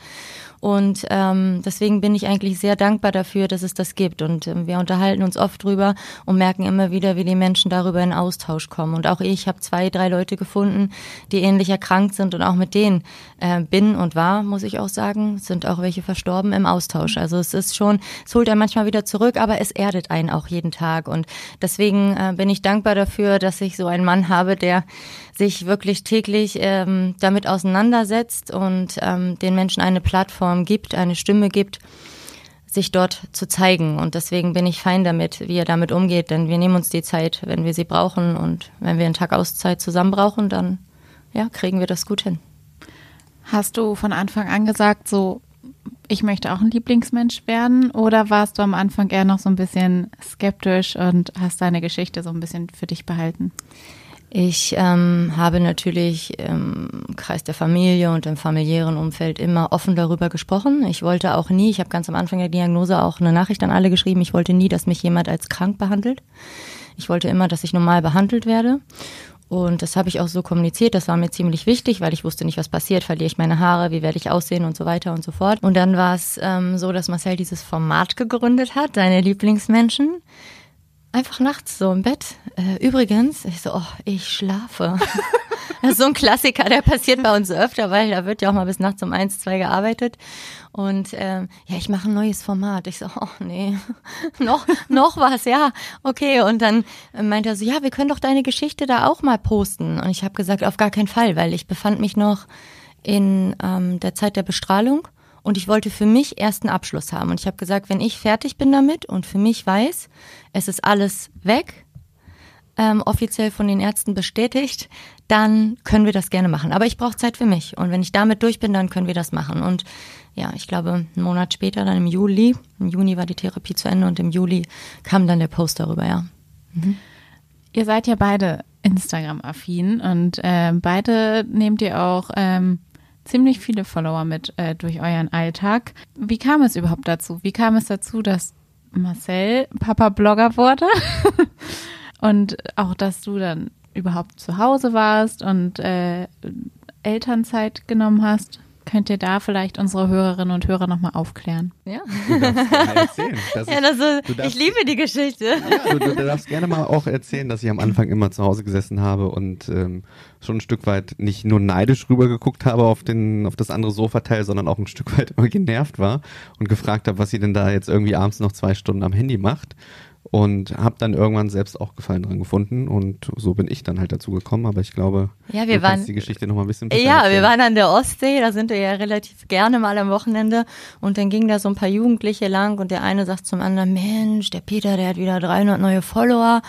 Und ähm, deswegen bin ich eigentlich sehr dankbar dafür, dass es das gibt. Und ähm, wir unterhalten uns oft drüber und merken immer wieder, wie die Menschen darüber in Austausch kommen. Und auch ich habe zwei, drei Leute gefunden, die ähnlich erkrankt sind und auch mit denen äh, bin und war, muss ich auch sagen, sind auch welche verstorben im Austausch. Also es ist schon, es holt einen manchmal wieder zurück, aber es erdet einen auch jeden Tag. Und deswegen äh, bin ich dankbar dafür, dass ich so einen Mann habe, der sich wirklich täglich ähm, damit auseinandersetzt und ähm, den Menschen eine Plattform gibt, eine Stimme gibt, sich dort zu zeigen. Und deswegen bin ich fein damit, wie er damit umgeht, denn wir nehmen uns die Zeit, wenn wir sie brauchen. Und wenn wir einen Tag Auszeit zusammen brauchen, dann ja, kriegen wir das gut hin. Hast du von Anfang an gesagt, so, ich möchte auch ein Lieblingsmensch werden? Oder warst du am Anfang eher noch so ein bisschen skeptisch und hast deine Geschichte so ein bisschen für dich behalten? Ich ähm, habe natürlich im Kreis der Familie und im familiären Umfeld immer offen darüber gesprochen. Ich wollte auch nie, ich habe ganz am Anfang der Diagnose auch eine Nachricht an alle geschrieben, ich wollte nie, dass mich jemand als krank behandelt. Ich wollte immer, dass ich normal behandelt werde. Und das habe ich auch so kommuniziert. Das war mir ziemlich wichtig, weil ich wusste nicht, was passiert. Verliere ich meine Haare, wie werde ich aussehen und so weiter und so fort. Und dann war es ähm, so, dass Marcel dieses Format gegründet hat, seine Lieblingsmenschen. Einfach nachts so im Bett. Äh, übrigens, ich so, oh, ich schlafe. Das ist so ein Klassiker, der passiert bei uns öfter, weil da wird ja auch mal bis nachts um eins, zwei gearbeitet. Und ähm, ja, ich mache ein neues Format. Ich so, oh nee, noch, noch was, ja, okay. Und dann äh, meint er so, ja, wir können doch deine Geschichte da auch mal posten. Und ich habe gesagt, auf gar keinen Fall, weil ich befand mich noch in ähm, der Zeit der Bestrahlung und ich wollte für mich erst einen Abschluss haben. Und ich habe gesagt, wenn ich fertig bin damit und für mich weiß, es ist alles weg, ähm, offiziell von den Ärzten bestätigt, dann können wir das gerne machen. Aber ich brauche Zeit für mich. Und wenn ich damit durch bin, dann können wir das machen. Und ja, ich glaube, einen Monat später, dann im Juli, im Juni war die Therapie zu Ende und im Juli kam dann der Post darüber, ja. Mhm. Ihr seid ja beide Instagram-affin und äh, beide nehmt ihr auch ähm, ziemlich viele Follower mit äh, durch euren Alltag. Wie kam es überhaupt dazu? Wie kam es dazu, dass Marcel Papa-Blogger wurde? und auch, dass du dann überhaupt zu Hause warst und äh, Elternzeit genommen hast? Könnt ihr da vielleicht unsere Hörerinnen und Hörer nochmal aufklären? Ja. Du darfst gerne erzählen. Das ja, das ist, darfst, ich liebe die Geschichte. Ja, du, du, darfst gerne mal auch erzählen, dass ich am Anfang immer zu Hause gesessen habe und ähm, schon ein Stück weit nicht nur neidisch rübergeguckt habe auf, den, auf das andere Sofateil, sondern auch ein Stück weit immer genervt war und gefragt habe, was sie denn da jetzt irgendwie abends noch zwei Stunden am Handy macht und habe dann irgendwann selbst auch Gefallen dran gefunden. Und so bin ich dann halt dazu gekommen, aber ich glaube, ja, wir waren, die Geschichte noch mal ein bisschen Ja, erzählen. wir waren an der Ostsee, da sind wir ja relativ gerne mal am Wochenende. Und dann gingen da so ein paar Jugendliche lang. Und der eine sagt zum anderen, Mensch, der Peter, der hat wieder 300 neue Follower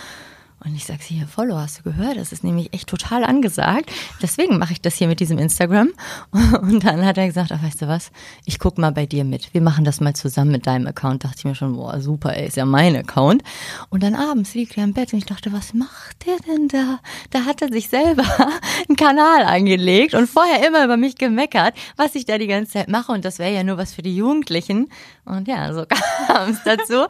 und ich sage, hier, Follow, hast du gehört? Das ist nämlich echt total angesagt. Deswegen mache ich das hier mit diesem Instagram. Und dann hat er gesagt, ach, weißt du was, ich guck mal bei dir mit. Wir machen das mal zusammen mit deinem Account. Dachte ich mir schon, boah, super, ey, ist ja mein Account. Und dann abends liegt er im Bett und ich dachte, was macht der denn da? Da hat er sich selber einen Kanal angelegt und vorher immer über mich gemeckert, was ich da die ganze Zeit mache. Und das wäre ja nur was für die Jugendlichen. Und ja, so kam es dazu,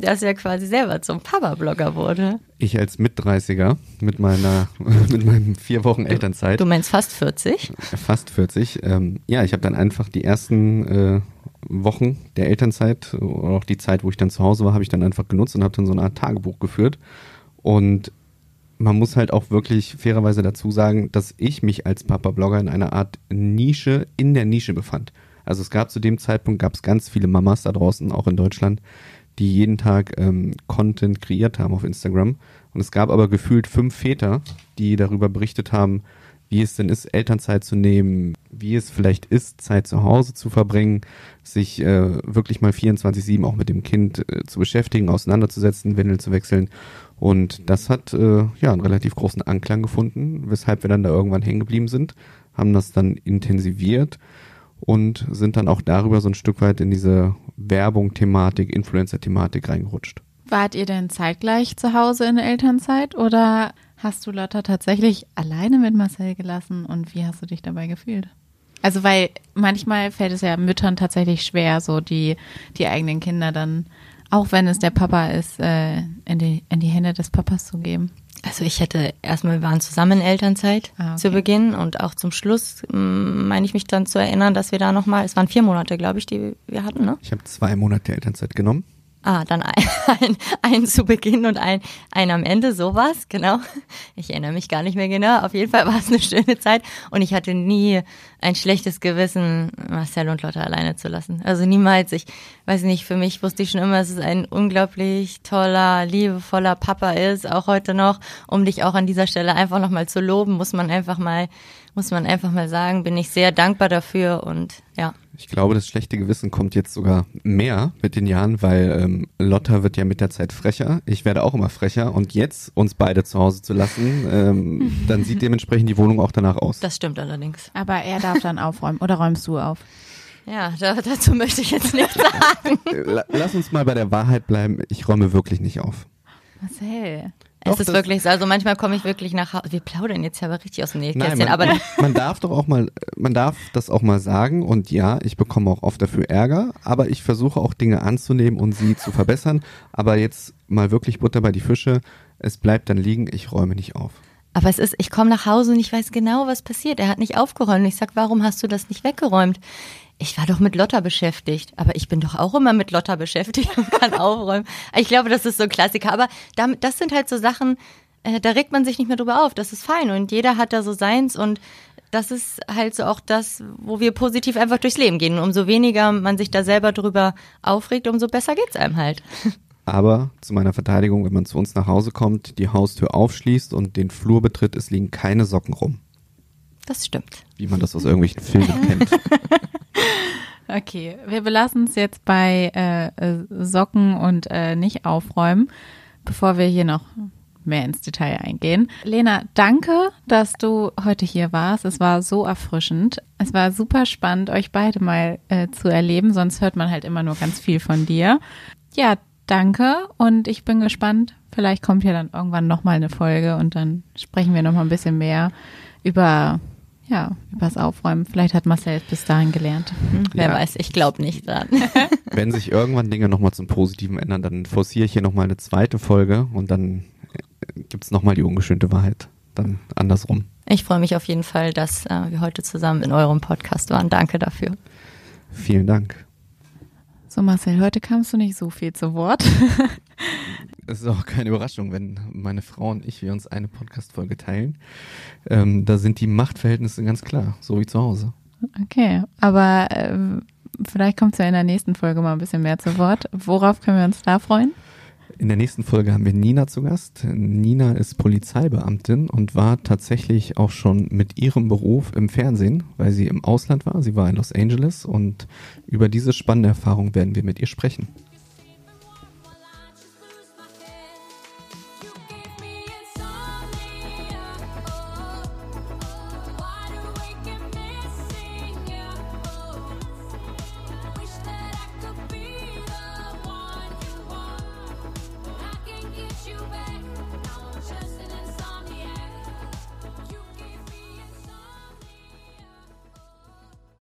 dass er quasi selber zum Papa-Blogger wurde. Ich als Mit-30er mit meiner, mit meinem vier Wochen Elternzeit. Du meinst fast 40? Fast 40. Ähm, ja, ich habe dann einfach die ersten äh, Wochen der Elternzeit oder auch die Zeit, wo ich dann zu Hause war, habe ich dann einfach genutzt und habe dann so eine Art Tagebuch geführt. Und man muss halt auch wirklich fairerweise dazu sagen, dass ich mich als Papa-Blogger in einer Art Nische in der Nische befand. Also es gab zu dem Zeitpunkt gab es ganz viele Mamas da draußen, auch in Deutschland, die jeden Tag ähm, Content kreiert haben auf Instagram. Und es gab aber gefühlt fünf Väter, die darüber berichtet haben, wie es denn ist, Elternzeit zu nehmen, wie es vielleicht ist, Zeit zu Hause zu verbringen, sich äh, wirklich mal 24-7 auch mit dem Kind äh, zu beschäftigen, auseinanderzusetzen, Windeln zu wechseln. Und das hat äh, ja einen relativ großen Anklang gefunden, weshalb wir dann da irgendwann hängen geblieben sind, haben das dann intensiviert und sind dann auch darüber so ein Stück weit in diese Werbung-Thematik, Influencer-Thematik reingerutscht. Wart ihr denn zeitgleich zu Hause in der Elternzeit oder hast du Lotta tatsächlich alleine mit Marcel gelassen und wie hast du dich dabei gefühlt? Also weil manchmal fällt es ja Müttern tatsächlich schwer, so die, die eigenen Kinder dann, auch wenn es der Papa ist, äh, in, die, in die Hände des Papas zu geben. Also ich hätte erstmal, wir waren zusammen in Elternzeit ah, okay. zu Beginn und auch zum Schluss mm, meine ich mich dann zu erinnern, dass wir da nochmal, es waren vier Monate, glaube ich, die wir hatten, ne? Ich habe zwei Monate Elternzeit genommen. Ah, dann ein, ein, ein zu Beginn und ein, ein am Ende, sowas, genau. Ich erinnere mich gar nicht mehr genau. Auf jeden Fall war es eine schöne Zeit und ich hatte nie ein schlechtes Gewissen, Marcel und Lotte alleine zu lassen. Also niemals. Ich weiß nicht, für mich wusste ich schon immer, dass es ein unglaublich toller, liebevoller Papa ist, auch heute noch. Um dich auch an dieser Stelle einfach nochmal zu loben, muss man einfach mal, muss man einfach mal sagen, bin ich sehr dankbar dafür und ja. Ich glaube, das schlechte Gewissen kommt jetzt sogar mehr mit den Jahren, weil ähm, Lotta wird ja mit der Zeit frecher. Ich werde auch immer frecher und jetzt uns beide zu Hause zu lassen, ähm, dann sieht dementsprechend die Wohnung auch danach aus. Das stimmt allerdings. Aber er darf dann aufräumen oder räumst du auf? Ja, da, dazu möchte ich jetzt nichts sagen. Lass uns mal bei der Wahrheit bleiben. Ich räume wirklich nicht auf. Marcel. Doch, es ist wirklich so. Also manchmal komme ich wirklich nach Hause. Wir plaudern jetzt ja aber richtig aus dem Nähkästchen. Nein, man, aber man darf doch auch mal, man darf das auch mal sagen. Und ja, ich bekomme auch oft dafür Ärger. Aber ich versuche auch Dinge anzunehmen und sie zu verbessern. Aber jetzt mal wirklich Butter bei die Fische. Es bleibt dann liegen. Ich räume nicht auf. Aber es ist, ich komme nach Hause und ich weiß genau, was passiert. Er hat nicht aufgeräumt. Ich sag, warum hast du das nicht weggeräumt? ich war doch mit Lotta beschäftigt, aber ich bin doch auch immer mit Lotta beschäftigt und kann aufräumen. Ich glaube, das ist so ein Klassiker. Aber damit, das sind halt so Sachen, äh, da regt man sich nicht mehr drüber auf. Das ist fein und jeder hat da so seins und das ist halt so auch das, wo wir positiv einfach durchs Leben gehen. Und umso weniger man sich da selber drüber aufregt, umso besser geht's einem halt. Aber zu meiner Verteidigung, wenn man zu uns nach Hause kommt, die Haustür aufschließt und den Flur betritt, es liegen keine Socken rum. Das stimmt. Wie man das aus irgendwelchen Filmen kennt. Okay, wir belassen es jetzt bei äh, Socken und äh, nicht aufräumen, bevor wir hier noch mehr ins Detail eingehen. Lena, danke, dass du heute hier warst. Es war so erfrischend. Es war super spannend, euch beide mal äh, zu erleben, sonst hört man halt immer nur ganz viel von dir. Ja, danke und ich bin gespannt. Vielleicht kommt ja dann irgendwann nochmal eine Folge und dann sprechen wir nochmal ein bisschen mehr über ja, übers Aufräumen. Vielleicht hat Marcel es bis dahin gelernt. Hm, wer ja. weiß, ich glaube nicht dran. Wenn sich irgendwann Dinge nochmal zum Positiven ändern, dann forciere ich hier nochmal eine zweite Folge und dann äh, gibt es nochmal die ungeschönte Wahrheit. Dann andersrum. Ich freue mich auf jeden Fall, dass äh, wir heute zusammen in eurem Podcast waren. Danke dafür. Vielen Dank. So Marcel, heute kamst du nicht so viel zu Wort. Es ist auch keine Überraschung, wenn meine Frau und ich wir uns eine Podcast-Folge teilen. Ähm, da sind die Machtverhältnisse ganz klar, so wie zu Hause. Okay, aber äh, vielleicht kommt es ja in der nächsten Folge mal ein bisschen mehr zu Wort. Worauf können wir uns da freuen? In der nächsten Folge haben wir Nina zu Gast. Nina ist Polizeibeamtin und war tatsächlich auch schon mit ihrem Beruf im Fernsehen, weil sie im Ausland war. Sie war in Los Angeles und über diese spannende Erfahrung werden wir mit ihr sprechen.